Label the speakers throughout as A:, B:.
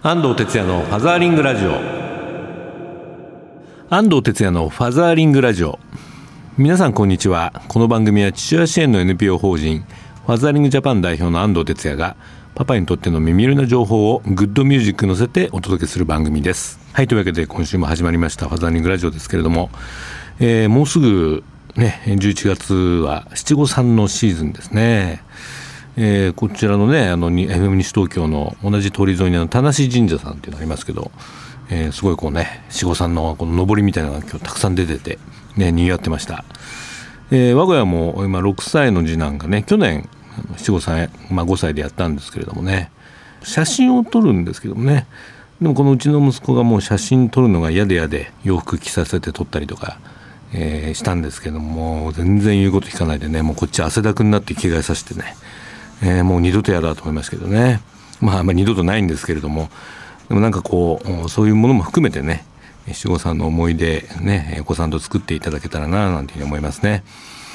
A: 安藤哲也のファザーリングラジオ。安藤哲也のファザーリングラジオ。皆さんこんにちは。この番組は父親支援の NPO 法人ファザーリングジャパン代表の安藤哲也がパパにとっての耳寄りな情報をグッドミュージックに乗せてお届けする番組です。はいというわけで今週も始まりましたファザーリングラジオですけれども、えー、もうすぐね11月は七五三のシーズンですね。えー、こちらのねあの FM 西東京の同じ通り沿いにあの田無神社さんっていうのありますけど、えー、すごいこうね七五三のこの上りみたいなのが今日たくさん出ててね賑わってました、えー、我が家も今6歳の次男がね去年七五三、まあ、5歳でやったんですけれどもね写真を撮るんですけどもねでもこのうちの息子がもう写真撮るのが嫌で嫌で洋服着させて撮ったりとか、えー、したんですけども全然言うこと聞かないでねもうこっち汗だくになって着替えさせてねえー、もう二度とやだと思いますけどね。まあ、まあ、二度とないんですけれども、でもなんかこう、そういうものも含めてね、七五三の思い出、ね、お子さんと作っていただけたらな、なんていうふうに思いますね。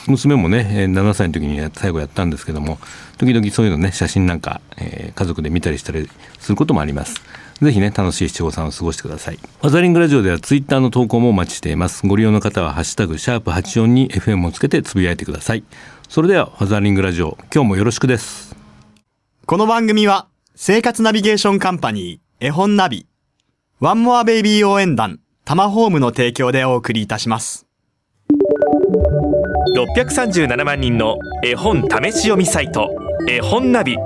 A: 娘もね、7歳の時に最後やったんですけども、時々そういうのね、写真なんか、えー、家族で見たりしたりすることもあります。ぜひね、楽しい七五三を過ごしてください。ワザリングラジオではツイッターの投稿もお待ちしています。ご利用の方は、ハッシュタグ、シャープ84に FM をつけてつぶやいてください。それでは、ファザーリングラジオ、今日もよろしくです。
B: この番組は、生活ナビゲーションカンパニー、絵本ナビ、ワンモアベイビー応援団、タマホームの提供でお送りいたします。
C: 637万人の絵本試し読みサイト、絵本ナビ。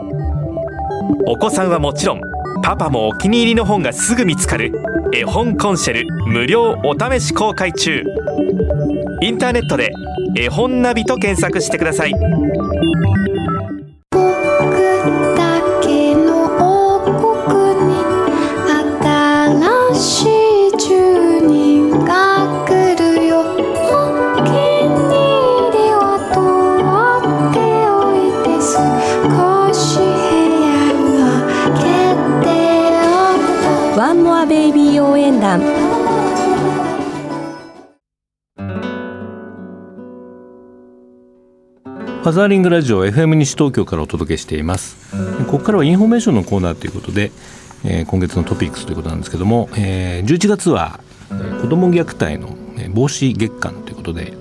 C: お子さんはもちろん、パパもお気に入りの本がすぐ見つかる、絵本コンシェル無料お試し公開中。インターネットで絵本ナビと検索してください。
A: ファザーリングラジオ FM 西東京からお届けしています。ここからはインフォメーションのコーナーということで、えー、今月のトピックスということなんですけども、えー、11月は、えー、子ども虐待の防止月間ということで、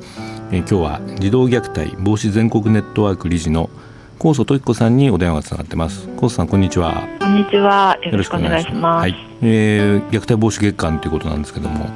A: えー、今日は児童虐待防止全国ネットワーク理事の高祖常子さんにお電話がつながってます。高祖さんこんにちは。
D: こんにちは。よろしくお願いします。はい、
A: えー、虐待防止月間ということなんですけども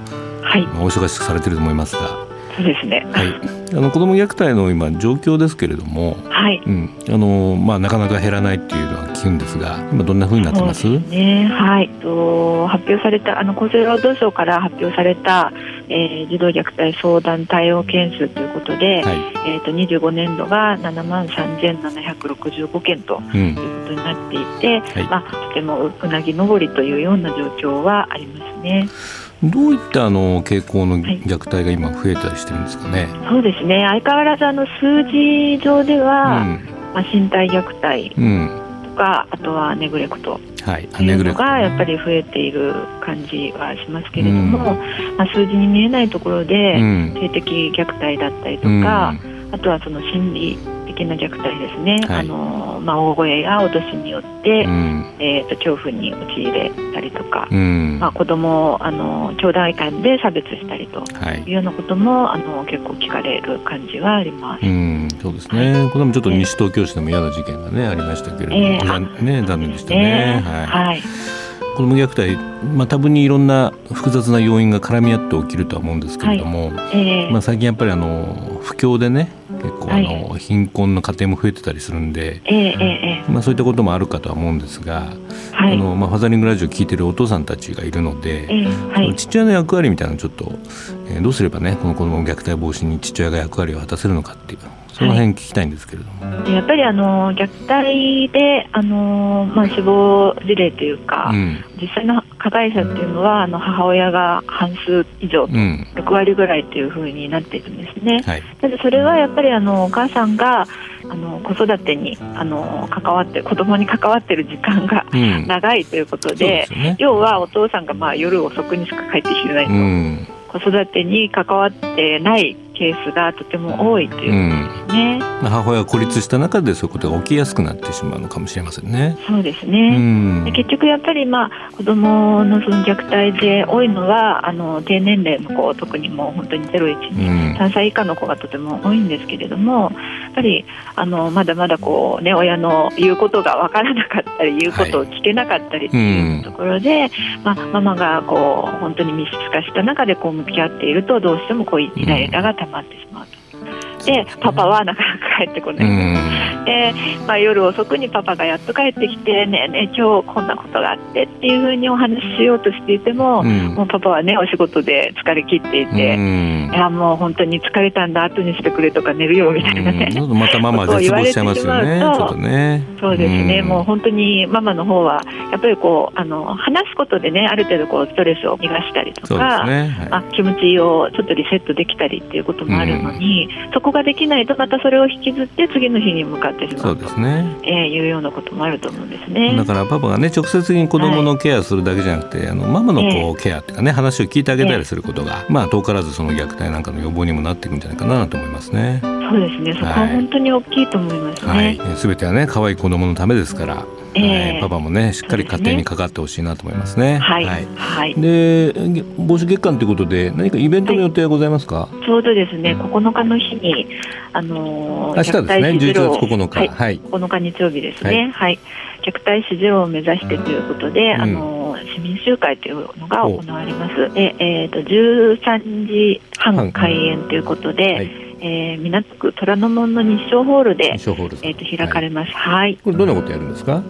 A: はい、まあ、お忙しくされてると思いますが
D: そうですね。
A: はい。あの子ども虐待の今状況ですけれども、
D: はい。
A: うん、あのまあなかなか減らないっていうのは聞くんですが、今どんなふうになってます？
D: ね、はい。と発表されたあの厚生労働省から発表された、えー、児童虐待相談対応件数ということで、はい、えっ、ー、と25年度が7万3765件ということになっていて、うんはい、まあとてもうなぎ登りというような状況はありますね。
A: どういったあの傾向の虐待が今増えたりしてるんですかね？
D: はい、そうですね。相変わらずあの数字上では、うん、まあ身体虐待とか、うん、あとはネグレクト。はい、というのがやっぱり増えている感じはしますけれども、うん、まあ数字に見えないところで、性的虐待だったりとか、あとはその心理的な虐待ですね、はい、あのまあ、大声や脅しによって、うん、えーと、恐怖に陥れたりとか、うん、まあ、子供をあの兄弟間で差別したりとい。うようなことも、はい、あの結構聞かれる感じはあります、うん、
A: そうですね、はい、これもちょっと西東京市でも嫌な事件が、ね、ありましたけれども、えー、ね、残念でしたね。ね。はい子ども虐待、まあ、多分にいろんな複雑な要因が絡み合って起きるとは思うんですけれども、はい。えー、まあ、最近やっぱりあの不況でね結構あの、貧困の家庭も増えてたりするんで、えー、まあ、そういったこともあるかとは思うんですが、はい、あのまあ、ファザリングラジオ聞いてるお父さんたちがいるので、はい、父親の役割みたいなのをちょっと、えー、どうすればねこの子ども虐待防止に父親が役割を果たせるのかっていうその辺聞きたいんですけれども、
D: はい、やっぱりあの虐待であの、まあ、死亡事例というか、うん、実際の加害者っていうのはあの母親が半数以上と、うん、6割ぐらいというふうになっているんですね、はい、ただそれはやっぱりあのお母さんがあの子育てにあの関わって子供に関わっている時間が、長いということでうんでね、要はお父さんがまあ夜遅くにしか帰ってきてないと。子育てに関わってないケースがとても多いということですね、
A: うん、母親が孤立した中でそういうことが起きやすくなってしまうのかもしれませんね。
D: そうですね、うん、結局やっぱり、まあ、子どものその虐待で多いのはあの低年齢の子特にもう本当に01に3歳以下の子がとても多いんですけれどもやっぱりあのまだまだこう、ね、親の言うことが分からなかったり言うことを聞けなかったりっていうところで、はい、まあ、ママがこう本当に密室化した中でこう向き合っているとどうしてもこうイライラが溜まってしまうと。でパパはなかなか帰ってこない、で、まあ、夜遅くにパパがやっと帰ってきてねえねえ今日こんなことがあってっていうふうにお話ししようとしていても,、もうパパはねお仕事で疲れ切っていて、いやもう本当に疲れたんだ後にしてくれとか寝るよみたいなね、
A: またママ絶望しちゃいますよね。ちょっとね。
D: そうですね、もう本当にママの方はやっぱりこうあの話すことでねある程度こうストレスを逃がしたりとか、ね。はい、あ気持ちをちょっとリセットできたりっていうこともあるのに、そここができないとまたそれを引きずって次の日に向かってしまう。とそうですね、えー、いうようなこともあると思うんですね。
A: だからパパがね直接的に子供のケアするだけじゃなくて、はい、あのママのこうケアっていうかね話を聞いてあげたりすることが、まあ遠からずその虐待なんかの予防にもなっていくんじゃないかなと思いますね。
D: そうですね。そこは本当に大きいと思いますね、はい、
A: すべてはね可愛い子供のためですからえー、パパもねしっかり家庭にかかってほしいなと思いますね。
D: はい、はい。はい、
A: で防止月間ということで何かイベントの予定はございますか、は
D: い、ちょうどですね。9日の日にあの
A: ー、明日ですね。11月9日、
D: はい、9日日曜日ですね。はい、虐待死ゼロを目指してということで、うん、あのー、市民集会というのが行われます。で、えーと、と13時半開演ということで、えー、港区虎ノ門の日照ホールで、えー、と開かれます。はい。
A: これどんなことやるんですか？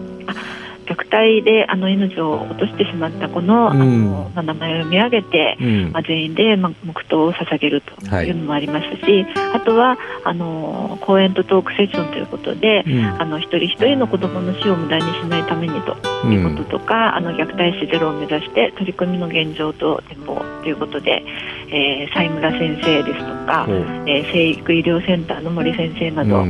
D: 虐待であの命を落としてしまった子の,、あのまあ、名前を読み上げて、まあ、全員で、まあ、黙祷を捧げるというのもありますし、あとはあの講演とトークセッションということで、あの一人一人の子どもの死を無駄にしないためにということとか、あの虐待死ゼロを目指して取り組みの現状と展望ということで、えー、西村先生ですとか、えー、生育医療センターの森先生など、あ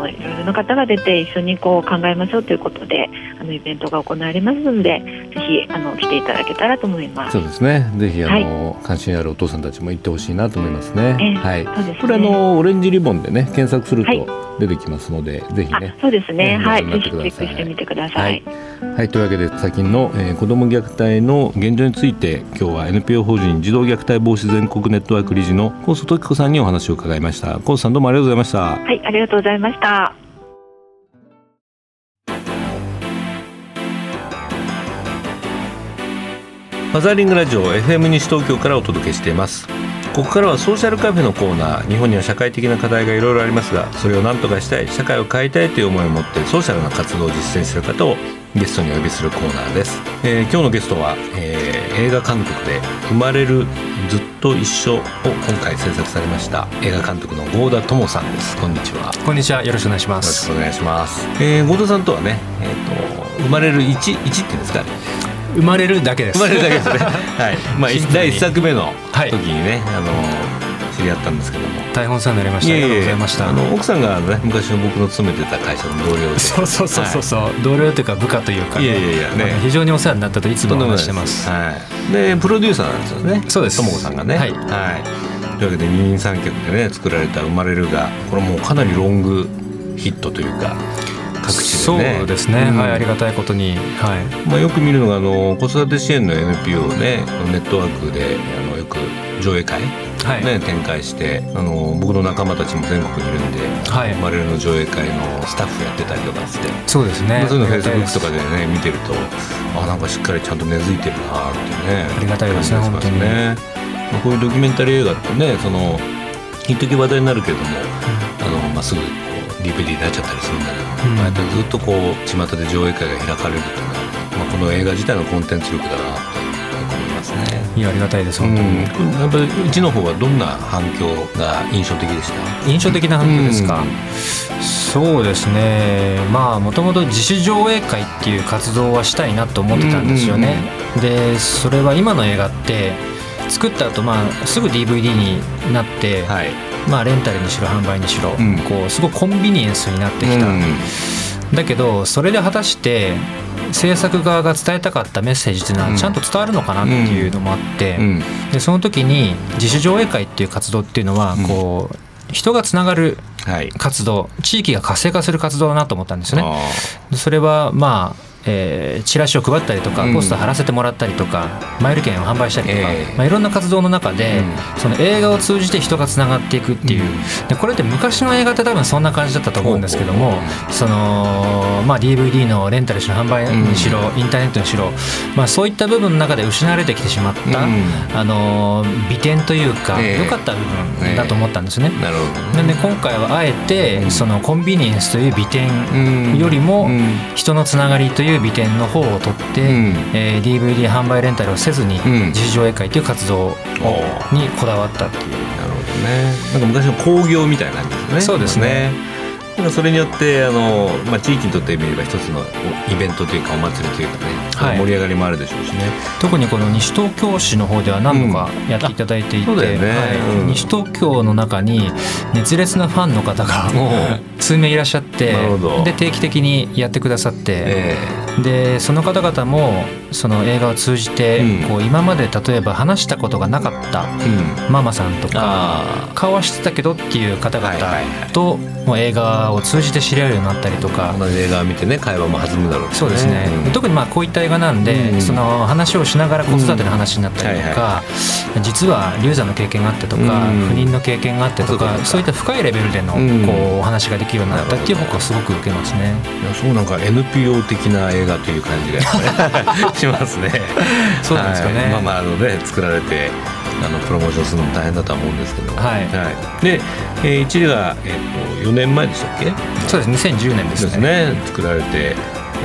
D: のいろいろな方が出て一緒にこう考えましょうということであのイベントが行われますのでぜひあの来ていただけたらと思います。
A: そうですね。ぜひあの、はい、関心あるお父さんたちも行ってほしいなと思いますね、えー、はい、ね、これあのオレンジリボンでね検索すると出てきますので、はい、ぜひね
D: そうですね、はい、ぜひチェックしてみてください、
A: はい、はい、というわけで最近の、えー、子ども虐待の現状について今日は NPO 法人児童虐待防止全国ネットワーク理事の高須時子さんにお話を伺いました。高須さんどうもありがとうございました。
D: はいありがとうございました
A: マザーリングラジオ FM 西東京からお届けしています。ここからはソーシャルカフェのコーナー日本には社会的な課題がいろいろありますがそれを何とかしたい社会を変えたいという思いを持ってソーシャルな活動を実践している方をゲストにお呼びするコーナーです、えー、今日のゲストは、えー、映画監督で「生まれるずっと一緒」を今回制作されました映画監督の郷田智さんです。こんにちは。
E: こんにちは。よろしくお願いします。
A: よろしくお願いします、えー、郷田さんとはね、えーと、生まれる一一っていうんですかね
E: 生まれるだけです。
A: 生まれるだけですね。はい。まあ第一作目の時にね、はい、あの知り合ったんですけども。
E: 大変さになりました。ありがとうございました。
A: あの奥さんがね昔の僕の勤めてた会社の同僚で。
E: そうそうそうそうそう、はい、同僚というか部下というか、ね、いやいやいやね。非常にお世話になったといつも話してます。
A: はい。でプロデューサーなんですよね。
E: そうです。
A: 智子さんがね。はい、はい、というわけで二人三脚でね作られた「生まれるが」これもうかなりロングヒットというか各地
E: でね。そうですね、うん、はいありがたいことに、はい。
A: まあ、よく見るのがあの子育て支援の NPO ねネットワークであのよく上映会はい、ね、展開してあの僕の仲間たちも全国にいるんで「はい、生まれる」の上映会のスタッフやってたりとかして。
E: そうですね。
A: そういうのフェイスブックとかでね見てるとあなんかしっかりちゃんと根付いてるなってね
E: ありがたいですね本当に。ね
A: こういうドキュメンタリー映画ってねその一時話題になるけども、うん、あのまあ、すぐ DVD になっちゃったりするんだけど、うん、ああずっとこう巷で上映会が開かれるっていうのは、まあ、この映画自体のコンテンツ力だなって思いますね。
E: いやありがたいです。本当に、うん、
A: やっぱりうちの方はどんな反響が印象的でした？
E: 印象的な反響ですか、うん、そうですね。まあもともと自主上映会っていう活動はしたいなと思ってたんですよね、でそれは今の映画って作った後まあすぐ DVD になって、はい、まあ、レンタルにしろ販売にしろ、うん、こうすごくコンビニエンスになってきた、うん、だけどそれで果たして制作側が伝えたかったメッセージっていうのはちゃんと伝わるのかなっていうのもあって、でその時に自主上映会っていう活動っていうのはこう、人がつながる活動、地域が活性化する活動だなと思ったんですよね。それはまあえー、チラシを配ったりとかポスター貼らせてもらったりとか、マイル券を販売したりとか、えー、まあ、いろんな活動の中で、その映画を通じて人がつながっていくっていう、でこれって昔の映画って多分そんな感じだったと思うんですけどもその、まあ、DVD のレンタルしろ販売にしろ、インターネットにしろ、まあ、そういった部分の中で失われてきてしまった、あの美点というか、良かった部分だと思ったんですね。なるほどなんで今回はあえて、そのコンビニエンスという美点よりも人のつながりといういう美点の方を取って、うん、えー、DVD 販売レンタルをせずに自主上映会という活動にこだわったっていう。なる
A: ほどねなんか昔の興行みたいな感じですね
E: そうですね
A: それによってあの、まあ、地域にとってみれば一つのイベントというかお祭りというかね、はい、盛り上がりもあるでしょうしね。
E: 特にこの西東京市の方では何度かやっていただいていて、うんね。はい、西東京の中に熱烈なファンの方が数名いらっしゃってで定期的にやってくださって、えー、でその方々もその映画を通じて、うん、こう今まで例えば話したことがなかったママさんとか、顔は知ってたけどっていう方々と、もう映画を通じて知り合うようになったりとか。
A: 同じ映画を見てね会話も弾むだろう、ね、
E: そうですね、うん、特にまあこういった映画なんで、うん、その話をしながら子育ての話になったりとか、実は流産の経験があってとか、不妊の経験があってとかそういった深いレベルでのこうお話ができるようになったっていう僕はすごく受けますね。
A: そうなんか NPO 的な映画という感じが しますね。
E: そうなんですかね。
A: はい、まあまああのね作られてあのプロモーションするのも大変だとは思うんですけど、はい。はい、で、えー、一例が、えーと、4年前でしたっけ？
E: そうです2010年です
A: ね、ね、作られて、え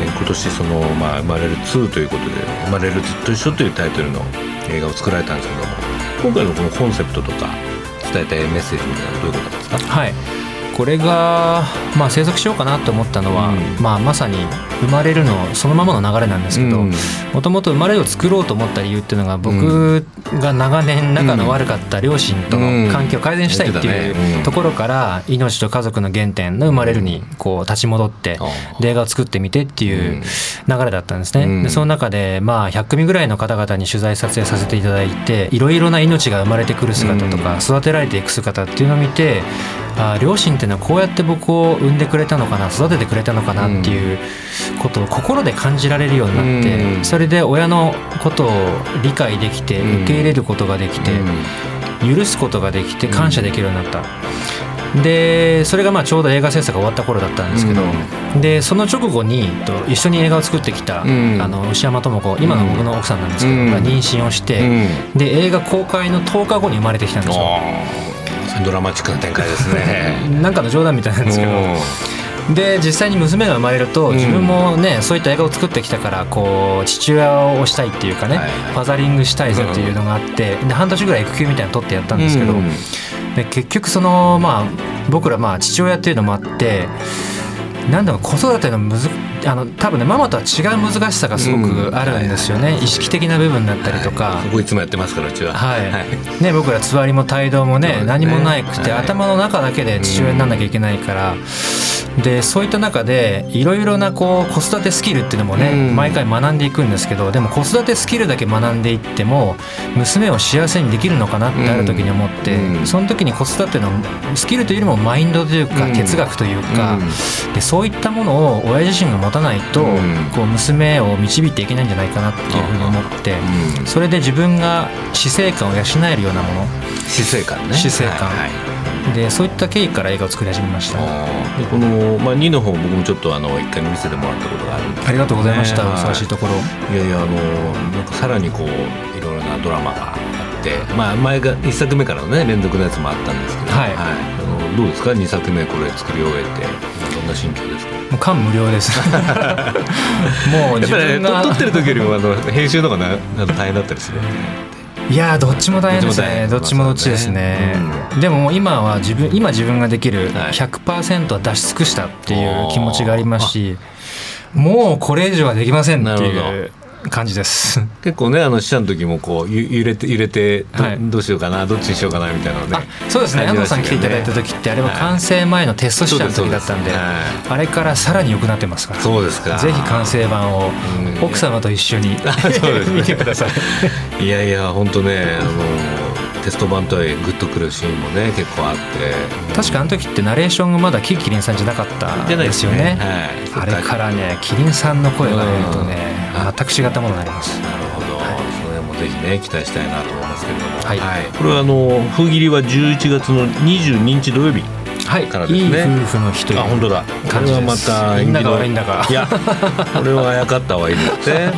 A: ー、今年その、まあ「生まれる2」ということで「生まれるずっと一緒」というタイトルの映画を作られたんですけども今回のこのコンセプトとか伝えたいメッセージみたいなのはどういうことですか？
E: はいこれが、まあ、制作しようかなと思ったのは、うん、まあ、まさに生まれるのそのままの流れなんですけどもともと生まれを作ろうと思った理由っていうのが僕が長年仲の悪かった両親との関係を改善したいっていうところから命と家族の原点の生まれるにこう立ち戻って映画を作ってみてっていう流れだったんですね。でその中でまあ100組ぐらいの方々に取材撮影させていただいていろいろな命が生まれてくる姿とか育てられていく姿っていうのを見てあ両親っていうのはこうやって僕を産んでくれたのかな育ててくれたのかなっていうことを心で感じられるようになってそれで親のことを理解できて受け入れることができて許すことができて感謝できるようになった。でそれがまあちょうど映画制作が終わった頃だったんですけど、うん、でその直後にと一緒に映画を作ってきた、うん、あの牛山智子今の僕の奥さんなんですけど、うん、が妊娠をして、で映画公開の10日後に生まれてきたんですよ。
A: ドラマチックな展開ですね。
E: なんかの冗談みたいなんですけど。で実際に娘が生まれると自分もね、うん、そういった映画を作ってきたからこう父親をしたいっていうかね、はい。はい、ファザリングしたいぞっていうのがあってで半年ぐらい育休みたいなの取ってやったんですけど、うん、で結局そのまあ僕らまあ父親っていうのもあってなんだろう子育てのむずあの多分ねママとは違う難しさがすごくあるんですよね、うん、意識的な部分だったりとか、
A: はい、そこいつもやってますからうちは。
E: はい、はい、ね僕らつわりも帯同もね、ね、何もなくて、はい、頭の中だけで父親にならなきゃいけないから、うんでそういった中でいろいろなこう子育てスキルっていうのもね、うん、毎回学んでいくんですけどでも子育てスキルだけ学んでいっても娘を幸せにできるのかなってある時に思って、うん、その時に子育てのスキルというよりもマインドというか、哲学というか、でそういったものを親自身が持たないと、こう娘を導いていけないんじゃないかなっていうふうに思って、それで自分が死生観を養えるようなもの
A: 死生観ね。
E: 死生観、はいはいでそういった経緯から映画を作り始めました。
A: でこの、まあ、2の方僕もちょっとあの1回見せてもらったことがあるんで、ね、
E: ありがとうございました、お忙しいところ。
A: いやいやあのなんかさらにこういろいろなドラマがあって、まあ、前が1作目からのね連続のやつもあったんですけど、はい、はい、あのどうですか？2作目これ作り終えて。どんな心境ですか？
E: もう感無量です。
A: もう自分が、ね、撮ってる時よりもあの編集とかな大変だったりする
E: いやどっちも大変ですね。どっちもどっちですね、うん、でも今は自分今自分ができる100%は出し尽くしたっていう気持ちがありますしもうこれ以上はできませんっていう感じです。
A: 結構ねあの死者の時もこう揺れて揺れてどはい、どうしようかなどっちにしようかなみたいなのね
E: そうですね。安藤さん来ていただいた時ってあれは完成前のテスト試写の時だったんで、はい、あれからさらに良くなってますから。
A: そうですか。
E: ぜひ完成版を奥様と一緒に、うん、見てください。
A: いやいや本当ねあのテスト版とはグッとくるシーンもね結構あって。
E: 確かあの時ってナレーションがまだキキリンさんじゃなかったですよね、ね。はい、あれからねキリンさんの声が出るとね全く違ったものになります
A: なるほど、はい、それもぜひね期待したいなと思いますけれども、はい、はい、これはあの封切りは11月の22日土曜日。
E: はいからですね、いい夫婦の日という
A: あ本当だ。これはまた
E: みんなが悪いんだか
A: いやこれはあやかった方がいいですね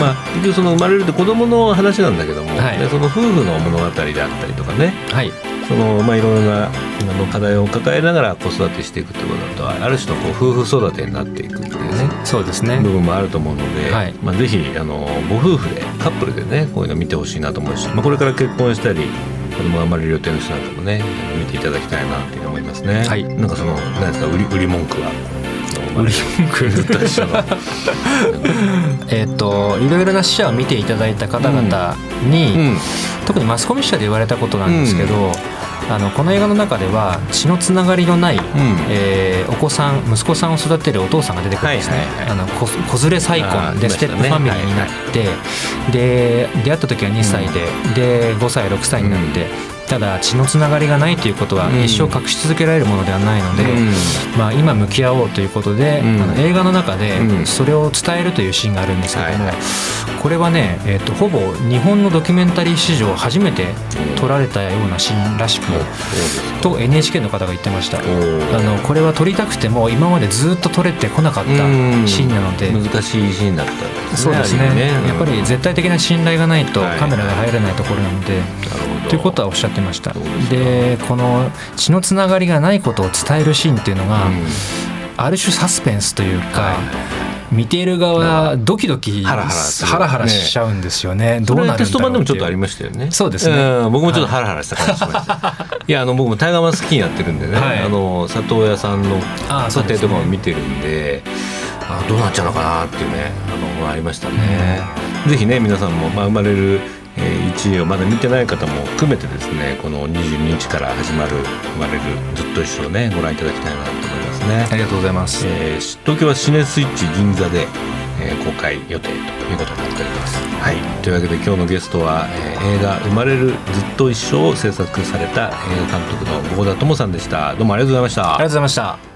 A: まあ結局その生まれるって子供の話なんだけども、はい、でその夫婦の物語であったりとかね、はい、そのまあいろんな今の課題を抱えながら子育てしていくってことだとある種のこう夫婦育てになっていくっていうね。
E: そうですね。
A: 部分もあると思うので、はい、まあぜひあのご夫婦でカップルでねこういうの見てほしいなと思うし、まあ、これから結婚したり子供が生まれる予定の人なんかもね見ていただきたいなって思いますね。はい、なんかその何ですか売り売り文句は？
E: 売り文句。えっといろいろな死者を見ていただいた方々に、うん。うん、特にマスコミ記者で言われたことなんですけど、うんあのこの映画の中では血のつながりのない、うん、えー、お子さん息子さんを育てるお父さんが出てくるんですね、あの子連れ再婚でステップファミリーになって、で出会った時は2歳で、で5歳6歳になって。ただ血のつながりがないということは一生隠し続けられるものではないので、まあ、今向き合おうということで、あの映画の中でそれを伝えるというシーンがあるんですけども、これはね、えー、とほぼ日本のドキュメンタリー史上初めて撮られたようなシーンらしく、と NHK の方が言ってました。あのこれは撮りたくても今までずっと撮れてこなかったシーンなので。
A: 難しいシーンだった、
E: そうですね。やっぱり絶対的な信頼がないとカメラが入れないところなので、ということはおっしゃってました。でこの血のつながりがないことを伝えるシーンっていうのが、ある種サスペンスというか、見ている側ドキドキハラハラしちゃうんですよね。
A: どうなるテスト版でもちょっとありましたよね。
E: そうですね。
A: 僕もちょっとハラハラした感じしました。いやあの僕もタイガーマン好きになってるんでね、あの里親さんの査定とかも見てるんで。あどうなっちゃうのかなっていうねあのありましたね、ぜひね皆さんも、まあ、生まれるえー、1位をまだ見てない方も含めてですねこの22日から始まる生まれるずっと一緒をねご覧いただきたいなと思いますね。
E: ありがとうございます、
A: えー、東京はシネスイッチ銀座で、えー、公開予定ということになっております。はい。というわけで今日のゲストは、えー、映画「生まれるずっと一緒」を制作された映画監督の郷田智さんでした。どうもありがとうございました。
E: ありがとうございました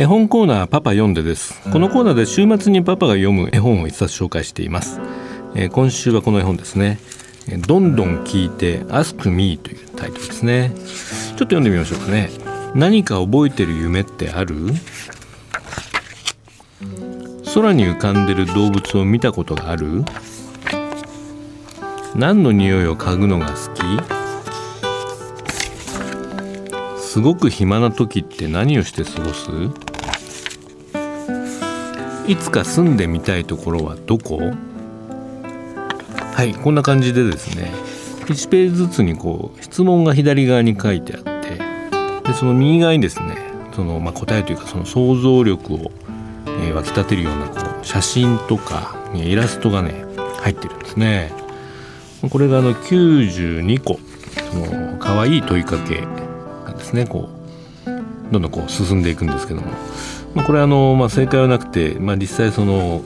A: 絵本コーナーパパ読んでです。このコーナーで週末にパパが読む絵本を一冊紹介しています、えー、今週はこの絵本ですね。どんどん聞いて Ask Me というタイトルですね。ちょっと読んでみましょうかね。何か覚えてる夢ってある？空に浮かんでる動物を見たことがある？何の匂いを嗅ぐのが好き？すごく暇な時って何をして過ごす？いつか住んでみたいところはどこ？はい。こんな感じでですね1ページずつにこう質問が左側に書いてあってでその右側にですねその、まあ、答えというかその想像力を、えー、湧き立てるようなこう写真とかイラストがね入ってるんですね。これがあの92個その可愛い問いかけがですねこうどんどんこう進んでいくんですけども、まあ、これあの、まあ、正解はなくて、まあ、実際その、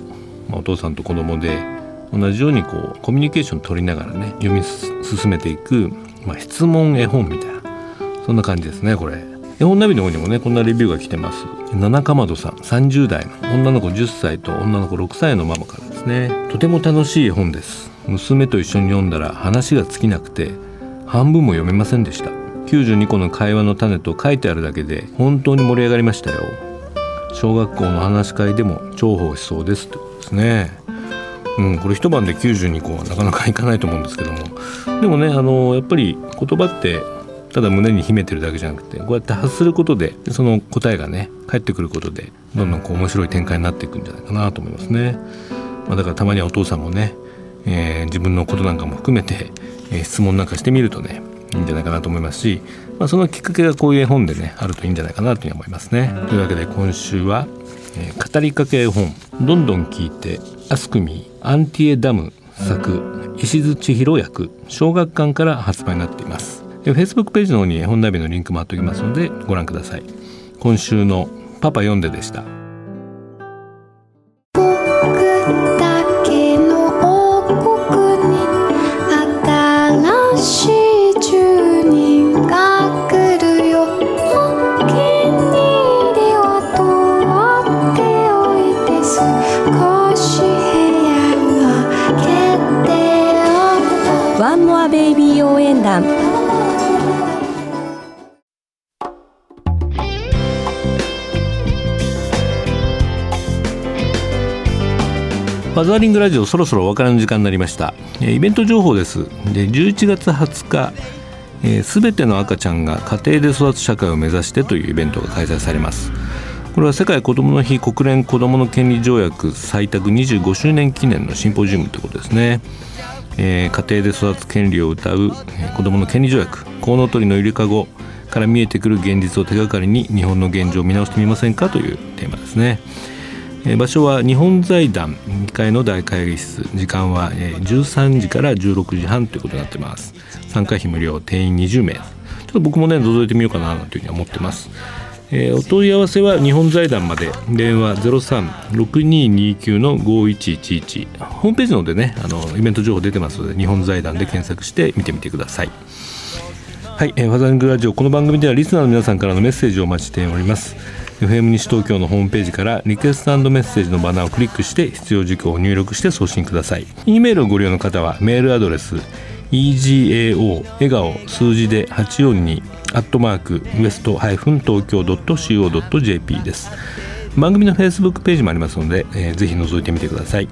A: まあ、お父さんと子供で同じようにこうコミュニケーション取りながらね読み進めていく、まあ、質問絵本みたいなそんな感じですねこれ。絵本ナビの方にもねこんなレビューが来てます。七かまどさん30代の女の子10歳と女の子6歳のママからですね。とても楽しい絵本です。娘と一緒に読んだら話が尽きなくて半分も読めませんでした。92個の会話の種と書いてあるだけで本当に盛り上がりましたよ。小学校の話し会でも重宝しそうですってことですね。うんこれ一晩で92個はなかなかいかないと思うんですけども。でもねあのやっぱり言葉ってただ胸に秘めてるだけじゃなくてこうやって発することでその答えがね返ってくることでどんどんこう面白い展開になっていくんじゃないかなと思いますね、まあ、だからたまにはお父さんもね、えー、自分のことなんかも含めて、えー、質問なんかしてみるとねいいんじゃないかなと思いますし、まあ、そのきっかけがこういう絵本でねあるといいんじゃないかなというふうに思いますね。というわけで今週は、えー、語りかけ絵本「どんどん聞いてアスクミーアンティエダム」作石津千尋役小学館から発売になっています。フェイスブックページの方に絵本ナビのリンクも貼っておきますのでご覧ください。今週のパパ読んででした。ザーリングラジオそろそろお別れの時間になりました。イベント情報です。で11月20日すべ、えー、ての赤ちゃんが家庭で育つ社会を目指してというイベントが開催されます。これは世界子どもの日国連子どもの権利条約採択25周年記念のシンポジウムということですね、えー、家庭で育つ権利を謳う、え、子どもの権利条約コウノトリのゆりかごから見えてくる現実を手がかりに日本の現状を見直してみませんかというテーマですね。場所は日本財団2階の大会議室。時間は13時から16時半ということになってます。参加費無料定員20名。ちょっと僕もね覗いてみようかなというふうに思ってます。えー、お問い合わせは日本財団まで。電話036229の5111ホームページのでねあのイベント情報出てますので日本財団で検索して見てみてください。はい、えー、ファザングラジオ。この番組ではリスナーの皆さんからのメッセージをお待ちしております。FM 西東京のホームページからリクエストメッセージのバナーをクリックして必要事項を入力して送信ください。E メールをご利用の方はメールアドレス egao 笑顔数字で842アットマークウエストハイフン東京 .co.jp です。番組のフェイスブックページもありますので、えー、ぜひ覗いてみてください。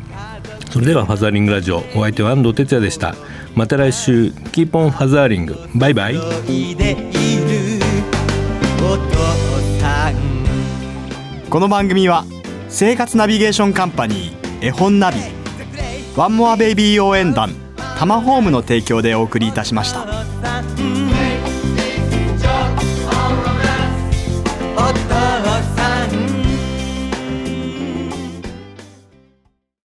A: それではファザーリングラジオお相手は安藤哲也でした。また来週キーポンファザーリングバイバイ。
B: この番組は生活ナビゲーションカンパニー絵本ナビワンモアベイビー応援団タマホームの提供でお送りいたしました。